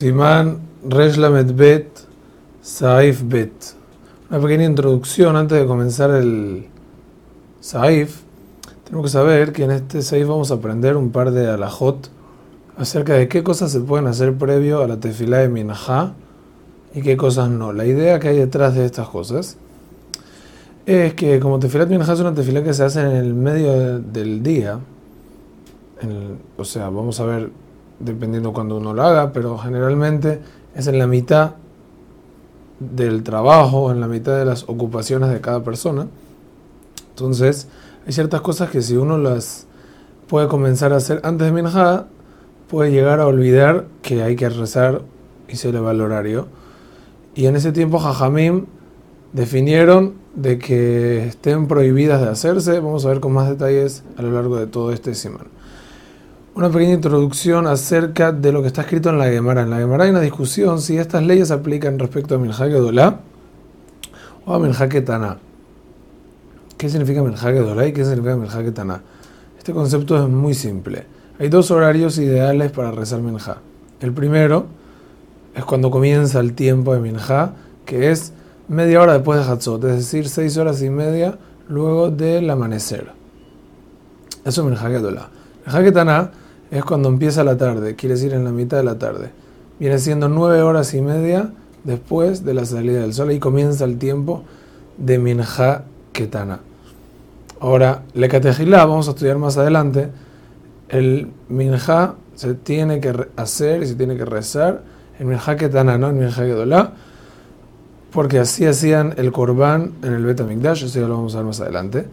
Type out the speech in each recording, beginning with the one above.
Simán Reshlamet Bet Saif Bet. Una pequeña introducción antes de comenzar el Saif. Tenemos que saber que en este Saif vamos a aprender un par de alajot acerca de qué cosas se pueden hacer previo a la tefilá de Minajá y qué cosas no. La idea que hay detrás de estas cosas es que como tefilá de Minajá es una tefilá que se hace en el medio del día, o sea, vamos a ver dependiendo cuando uno lo haga, pero generalmente es en la mitad del trabajo, en la mitad de las ocupaciones de cada persona. Entonces, hay ciertas cosas que si uno las puede comenzar a hacer antes de Minjá, puede llegar a olvidar que hay que rezar y se le va el horario. Y en ese tiempo, Jajamim definieron de que estén prohibidas de hacerse. Vamos a ver con más detalles a lo largo de todo este semana una pequeña introducción acerca de lo que está escrito en la Gemara. En la Gemara hay una discusión si estas leyes aplican respecto a Minhag Dolá o a Minhag Taná. ¿Qué significa Minhag Dolá y qué significa Minhag Taná? Este concepto es muy simple. Hay dos horarios ideales para rezar Minhá. El primero es cuando comienza el tiempo de Minhá, que es media hora después de Hatzot, es decir, seis horas y media luego del amanecer. Eso es Minhag Dolá. Minhag Taná es cuando empieza la tarde, quiere decir en la mitad de la tarde. Viene siendo nueve horas y media después de la salida del sol y comienza el tiempo de Minja Ketana. Ahora, le Katejilá, vamos a estudiar más adelante, el Minja se tiene que hacer y se tiene que rezar en Minja Ketana, no en Minja Gedolá, porque así hacían el Korban en el Betamikdash, eso ya lo vamos a ver más adelante.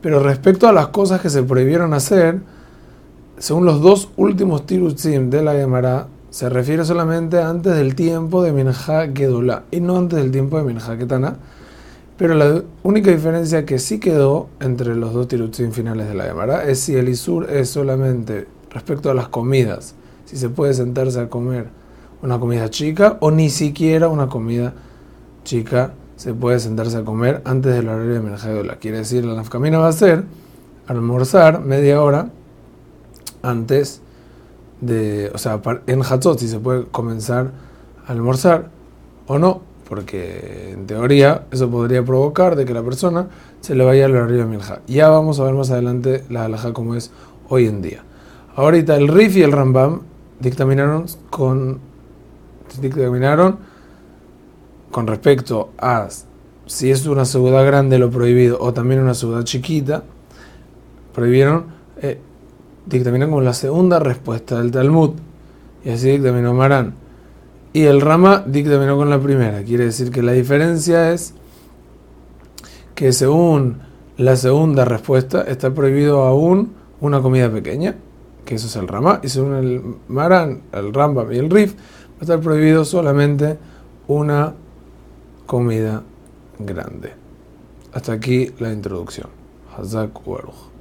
Pero respecto a las cosas que se prohibieron hacer, según los dos últimos tirutzim de la Gemara, se refiere solamente antes del tiempo de Minja Gedolá y no antes del tiempo de Minja Ketana. Pero la única diferencia que sí quedó entre los dos tirutzim finales de la Gemara es si el Isur es solamente respecto a las comidas, si se puede sentarse a comer una comida chica o ni siquiera una comida chica se puede sentarse a comer antes del horario de Minja Gedolá. Quiere decir, la nafkamina va a ser almorzar media hora antes de, o sea, en Hatzot si se puede comenzar a almorzar o no, porque en teoría eso podría provocar de que la persona se le vaya al horario de Milja. Ya vamos a ver más adelante la halajá como es hoy en día. Ahorita el Rif y el Rambam dictaminaron con dictaminaron con respecto a si es una ciudad grande lo prohibido o también una ciudad chiquita, prohibieron eh, dictaminó como la segunda respuesta del Talmud. Y así dictaminó Marán. Y el Rama dictaminó con la primera. Quiere decir que la diferencia es que según la segunda respuesta está prohibido aún una comida pequeña, que eso es el Rama, y según el Marán, el Rambam y el Rif, va a estar prohibido solamente una comida grande. Hasta aquí la introducción. Hazak Waruch.